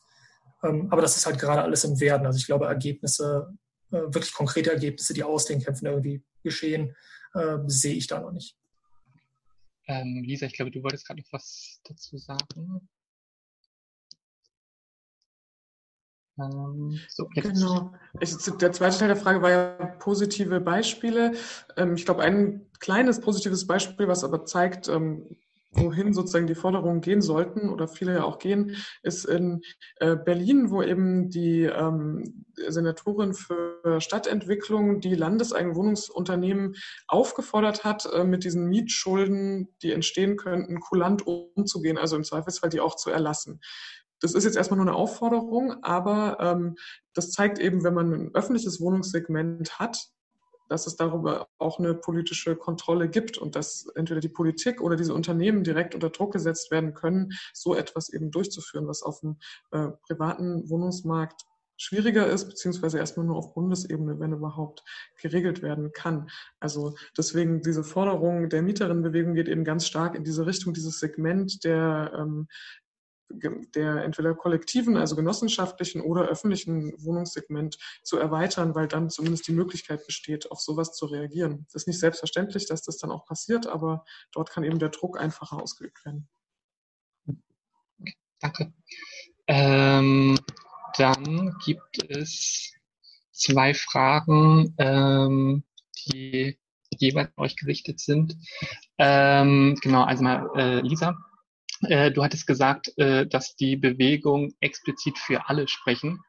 S4: Ähm, aber das ist halt gerade alles im Werden. Also ich glaube, Ergebnisse, äh, wirklich konkrete Ergebnisse, die aus den Kämpfen irgendwie geschehen, äh, sehe ich da noch nicht.
S2: Ähm, Lisa, ich glaube, du wolltest gerade noch was dazu sagen.
S3: So, genau. Ich, der zweite Teil der Frage war ja positive Beispiele. Ähm, ich glaube, ein kleines positives Beispiel, was aber zeigt, ähm, wohin sozusagen die Forderungen gehen sollten oder viele ja auch gehen, ist in äh, Berlin, wo eben die ähm, Senatorin für Stadtentwicklung die landeseigenen Wohnungsunternehmen aufgefordert hat, äh, mit diesen Mietschulden, die entstehen könnten, kulant umzugehen, also im Zweifelsfall die auch zu erlassen. Das ist jetzt erstmal nur eine Aufforderung, aber ähm, das zeigt eben, wenn man ein öffentliches Wohnungssegment hat, dass es darüber auch eine politische Kontrolle gibt und dass entweder die Politik oder diese Unternehmen direkt unter Druck gesetzt werden können, so etwas eben durchzuführen, was auf dem äh, privaten Wohnungsmarkt schwieriger ist, beziehungsweise erstmal nur auf Bundesebene, wenn überhaupt, geregelt werden kann. Also deswegen diese Forderung der Mieterinnenbewegung geht eben ganz stark in diese Richtung, dieses Segment der ähm, der entweder kollektiven, also genossenschaftlichen oder öffentlichen Wohnungssegment zu erweitern, weil dann zumindest die Möglichkeit besteht, auf sowas zu reagieren. Es ist nicht selbstverständlich, dass das dann auch passiert, aber dort kann eben der Druck einfacher ausgeübt werden.
S2: Danke. Ähm, dann gibt es zwei Fragen, ähm, die jeweils an euch gerichtet sind. Ähm, genau, also mal äh, Lisa, äh, du hattest gesagt, äh, dass die Bewegung explizit für alle sprechen.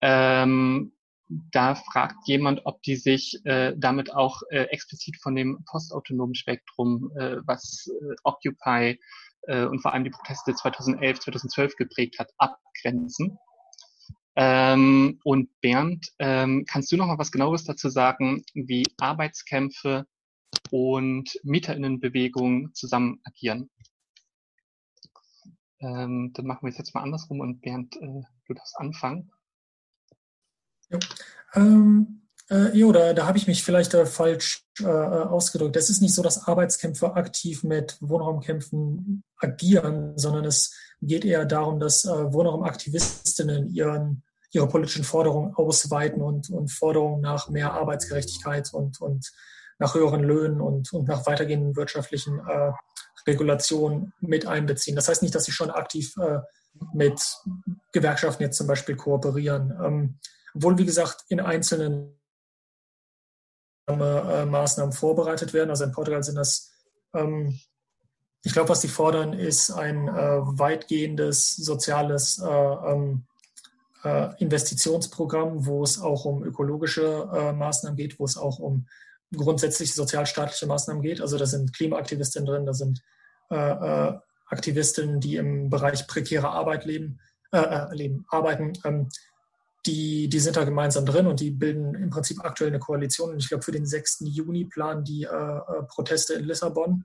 S2: Ähm, da fragt jemand, ob die sich äh, damit auch äh, explizit von dem postautonomen Spektrum, äh, was äh, Occupy äh, und vor allem die Proteste 2011, 2012 geprägt hat, abgrenzen. Ähm, und Bernd, ähm, kannst du noch mal was genaueres dazu sagen, wie Arbeitskämpfe und Mieterinnenbewegungen zusammen agieren? Ähm, dann machen wir es jetzt mal andersrum und Bernd, äh, du darfst anfangen.
S4: Ja. Ähm, äh, jo, da, da habe ich mich vielleicht äh, falsch äh, ausgedrückt. Es ist nicht so, dass Arbeitskämpfer aktiv mit Wohnraumkämpfen agieren, sondern es geht eher darum, dass äh, Wohnraumaktivistinnen ihren, ihre politischen Forderungen ausweiten und, und Forderungen nach mehr Arbeitsgerechtigkeit und, und nach höheren Löhnen und, und nach weitergehenden wirtschaftlichen äh, Regulation mit einbeziehen. Das heißt nicht, dass sie schon aktiv äh, mit Gewerkschaften jetzt zum Beispiel kooperieren. Ähm, obwohl, wie gesagt, in einzelnen äh, Maßnahmen vorbereitet werden. Also in Portugal sind das, ähm, ich glaube, was die fordern, ist ein äh, weitgehendes soziales äh, ähm, äh, Investitionsprogramm, wo es auch um ökologische äh, Maßnahmen geht, wo es auch um grundsätzlich sozialstaatliche Maßnahmen geht. Also da sind Klimaaktivistinnen drin, da sind äh, äh, Aktivistinnen, die im Bereich prekäre Arbeit leben, äh, äh, leben arbeiten. Ähm, die, die sind da gemeinsam drin und die bilden im Prinzip aktuell eine Koalition. Und ich glaube, für den 6. Juni planen die äh, äh, Proteste in Lissabon.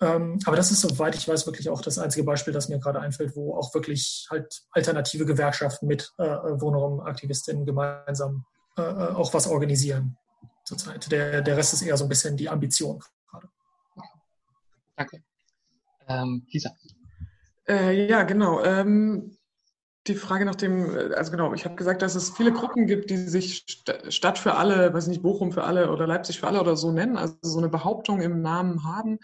S4: Ähm, aber das ist, soweit ich weiß, wirklich auch das einzige Beispiel, das mir gerade einfällt, wo auch wirklich halt alternative Gewerkschaften mit äh, Wohnraumaktivistinnen gemeinsam äh, auch was organisieren zurzeit. Der, der Rest ist eher so ein bisschen die Ambition gerade.
S2: Danke. Ähm, Lisa.
S3: Äh, ja, genau. Ähm, die Frage nach dem, äh, also genau, ich habe gesagt, dass es viele Gruppen gibt, die sich Stadt für alle, weiß nicht, Bochum für alle oder Leipzig für alle oder so nennen, also so eine Behauptung im Namen haben,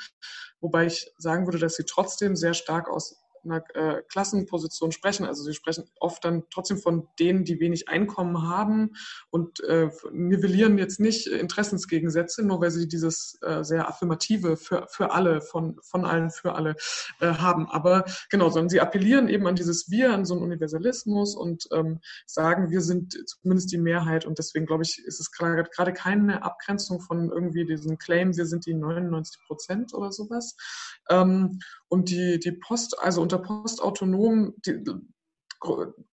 S3: wobei ich sagen würde, dass sie trotzdem sehr stark aus einer äh, Klassenposition sprechen. Also sie sprechen oft dann trotzdem von denen, die wenig Einkommen haben und äh, nivellieren jetzt nicht Interessensgegensätze, nur weil sie dieses äh, sehr affirmative für, für alle, von, von allen für alle äh, haben. Aber genau, sondern sie appellieren eben an dieses Wir, an so einen Universalismus und ähm, sagen, wir sind zumindest die Mehrheit und deswegen glaube ich, ist es gerade keine Abgrenzung von irgendwie diesem Claim, wir sind die 99 Prozent oder sowas. Ähm, und die, die Post, also unter postautonom, die,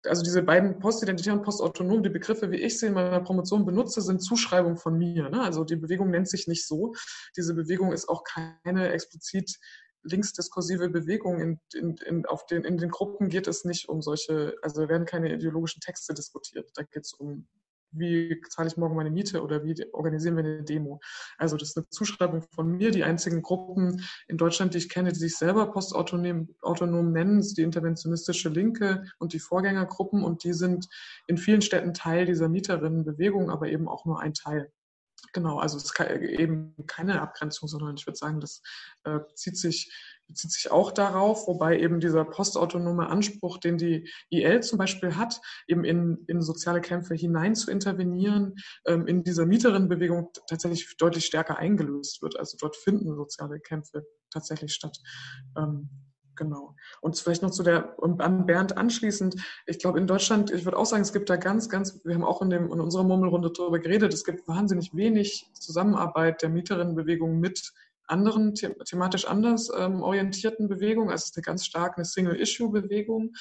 S3: also diese beiden postidentitär und postautonom, die Begriffe, wie ich sie in meiner Promotion benutze, sind Zuschreibungen von mir. Ne? Also die Bewegung nennt sich nicht so. Diese Bewegung ist auch keine explizit linksdiskursive Bewegung. In, in, in, auf den, in den Gruppen geht es nicht um solche, also werden keine ideologischen Texte diskutiert. Da geht es um wie zahle ich morgen meine Miete oder wie organisieren wir eine Demo. Also das ist eine Zuschreibung von mir. Die einzigen Gruppen in Deutschland, die ich kenne, die sich selber postautonom autonom nennen, sind die interventionistische Linke und die Vorgängergruppen und die sind in vielen Städten Teil dieser Mieterinnenbewegung, aber eben auch nur ein Teil. Genau, also es ist eben keine Abgrenzung, sondern ich würde sagen, das äh, zieht sich bezieht sich auch darauf, wobei eben dieser postautonome Anspruch, den die IL zum Beispiel hat, eben in, in soziale Kämpfe hinein zu intervenieren, ähm, in dieser Mieterinnenbewegung tatsächlich deutlich stärker eingelöst wird. Also dort finden soziale Kämpfe tatsächlich statt. Ähm, genau. Und vielleicht noch zu der, an Bernd anschließend, ich glaube in Deutschland, ich würde auch sagen, es gibt da ganz, ganz, wir haben auch in, dem, in unserer Murmelrunde darüber geredet, es gibt wahnsinnig wenig Zusammenarbeit der Mieterinnenbewegung mit anderen, the thematisch anders ähm, orientierten Bewegungen. Also es ist eine ganz stark eine Single-Issue-Bewegung,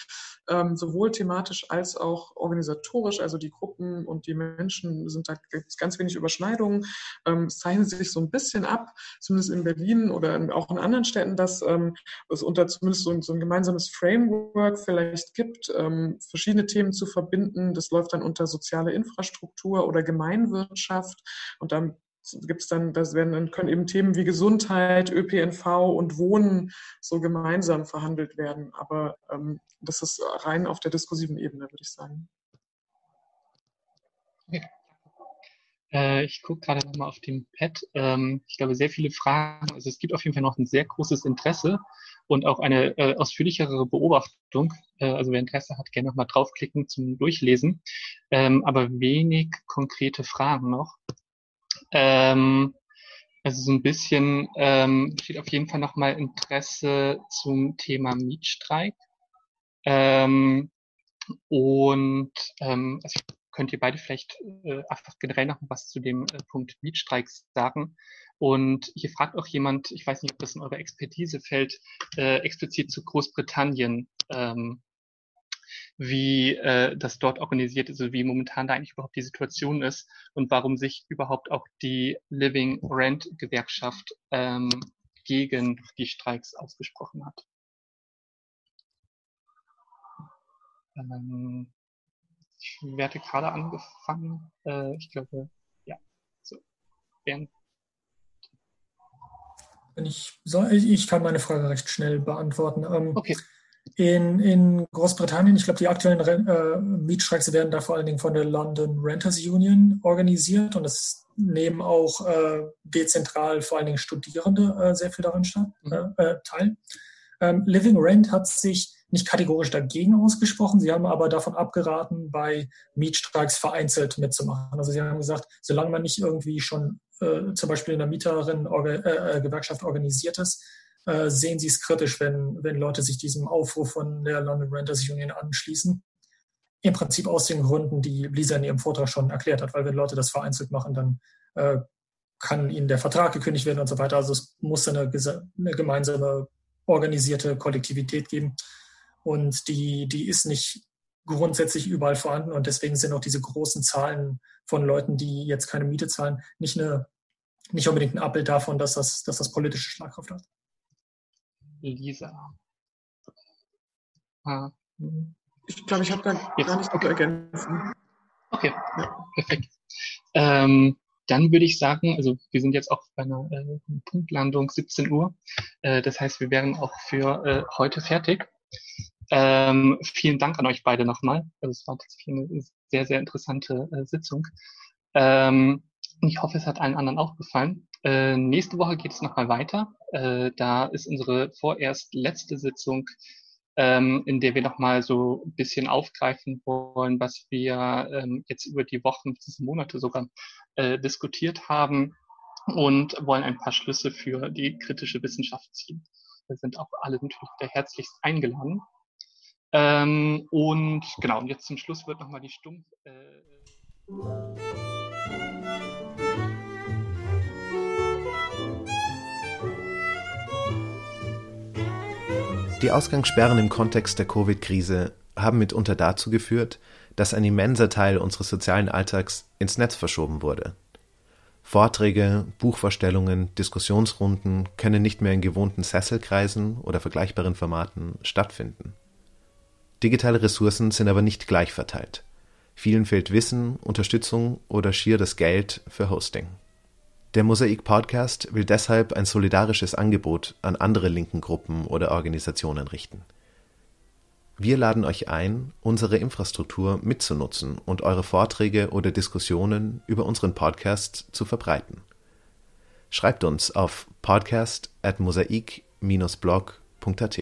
S3: ähm, sowohl thematisch als auch organisatorisch. Also die Gruppen und die Menschen sind da gibt ganz wenig Überschneidungen. Ähm, es zeichnet sich so ein bisschen ab, zumindest in Berlin oder in, auch in anderen Städten, dass ähm, es unter zumindest so ein, so ein gemeinsames Framework vielleicht gibt, ähm, verschiedene Themen zu verbinden. Das läuft dann unter soziale Infrastruktur oder Gemeinwirtschaft und dann gibt es dann, das werden dann können eben Themen wie Gesundheit, ÖPNV und Wohnen so gemeinsam verhandelt werden. Aber ähm, das ist rein auf der diskursiven Ebene, würde ich sagen.
S2: Äh, ich gucke gerade nochmal auf dem Pad. Ähm, ich glaube, sehr viele Fragen. Also es gibt auf jeden Fall noch ein sehr großes Interesse und auch eine äh, ausführlichere Beobachtung. Äh, also wer Interesse hat, gerne nochmal draufklicken zum Durchlesen. Ähm, aber wenig konkrete Fragen noch. Ähm, also so ein bisschen ähm, steht auf jeden Fall nochmal Interesse zum Thema Mietstreik. Ähm, und ähm, also könnt ihr beide vielleicht äh, einfach generell noch was zu dem äh, Punkt Mietstreiks sagen. Und hier fragt auch jemand, ich weiß nicht, ob das in eure Expertise fällt, äh, explizit zu Großbritannien. Ähm, wie äh, das dort organisiert ist, also wie momentan da eigentlich überhaupt die Situation ist und warum sich überhaupt auch die Living Rent Gewerkschaft ähm, gegen die Streiks ausgesprochen hat. Ähm, ich werde gerade angefangen. Äh, ich glaube, ja. So, Bernd.
S4: Ich, ich kann meine Frage recht schnell beantworten.
S2: Ähm, okay.
S4: In, in Großbritannien, ich glaube, die aktuellen äh, Mietstreiks werden da vor allen Dingen von der London Renters Union organisiert und es nehmen auch äh, dezentral vor allen Dingen Studierende äh, sehr viel daran statt, mhm. Äh, äh, teil. Ähm, Living Rent hat sich nicht kategorisch dagegen ausgesprochen, sie haben aber davon abgeraten, bei Mietstreiks vereinzelt mitzumachen. Also sie haben gesagt, solange man nicht irgendwie schon äh, zum Beispiel in der Mieterin-Gewerkschaft organisiert ist, äh, sehen Sie es kritisch, wenn, wenn Leute sich diesem Aufruf von der London Renters Union anschließen. Im Prinzip aus den Gründen, die Lisa in ihrem Vortrag schon erklärt hat, weil wenn Leute das vereinzelt machen, dann äh, kann ihnen der Vertrag gekündigt werden und so weiter. Also es muss eine, eine gemeinsame organisierte Kollektivität geben. Und die, die ist nicht grundsätzlich überall vorhanden. Und deswegen sind auch diese großen Zahlen von Leuten, die jetzt keine Miete zahlen, nicht, eine, nicht unbedingt ein Abbild davon, dass das, dass das politische Schlagkraft hat.
S2: Lisa.
S3: Ah. Ich glaube, ich habe da Jetzt. gar nicht okay. ergänzen.
S2: Okay, ja. perfekt. Ähm, dann würde ich sagen, also wir sind jetzt auch bei einer äh, Punktlandung 17 Uhr. Äh, das heißt, wir wären auch für äh, heute fertig. Ähm, vielen Dank an euch beide nochmal. Also es war tatsächlich eine sehr, sehr interessante äh, Sitzung. Ähm, ich hoffe, es hat allen anderen auch gefallen. Äh, nächste Woche geht es nochmal weiter. Äh, da ist unsere vorerst letzte Sitzung, ähm, in der wir nochmal so ein bisschen aufgreifen wollen, was wir ähm, jetzt über die Wochen, diese Monate sogar äh, diskutiert haben und wollen ein paar Schlüsse für die kritische Wissenschaft ziehen. Da sind auch alle natürlich der herzlichst eingeladen. Ähm, und genau, und jetzt zum Schluss wird nochmal die Stumpf.
S1: Die Ausgangssperren im Kontext der Covid-Krise haben mitunter dazu geführt, dass ein immenser Teil unseres sozialen Alltags ins Netz verschoben wurde. Vorträge, Buchvorstellungen, Diskussionsrunden können nicht mehr in gewohnten Sesselkreisen oder vergleichbaren Formaten stattfinden. Digitale Ressourcen sind aber nicht gleich verteilt. Vielen fehlt Wissen, Unterstützung oder schier das Geld für Hosting. Der Mosaik Podcast will deshalb ein solidarisches Angebot an andere linken Gruppen oder Organisationen richten. Wir laden euch ein, unsere Infrastruktur mitzunutzen und eure Vorträge oder Diskussionen über unseren Podcast zu verbreiten. Schreibt uns auf podcast at mosaik-blog.at.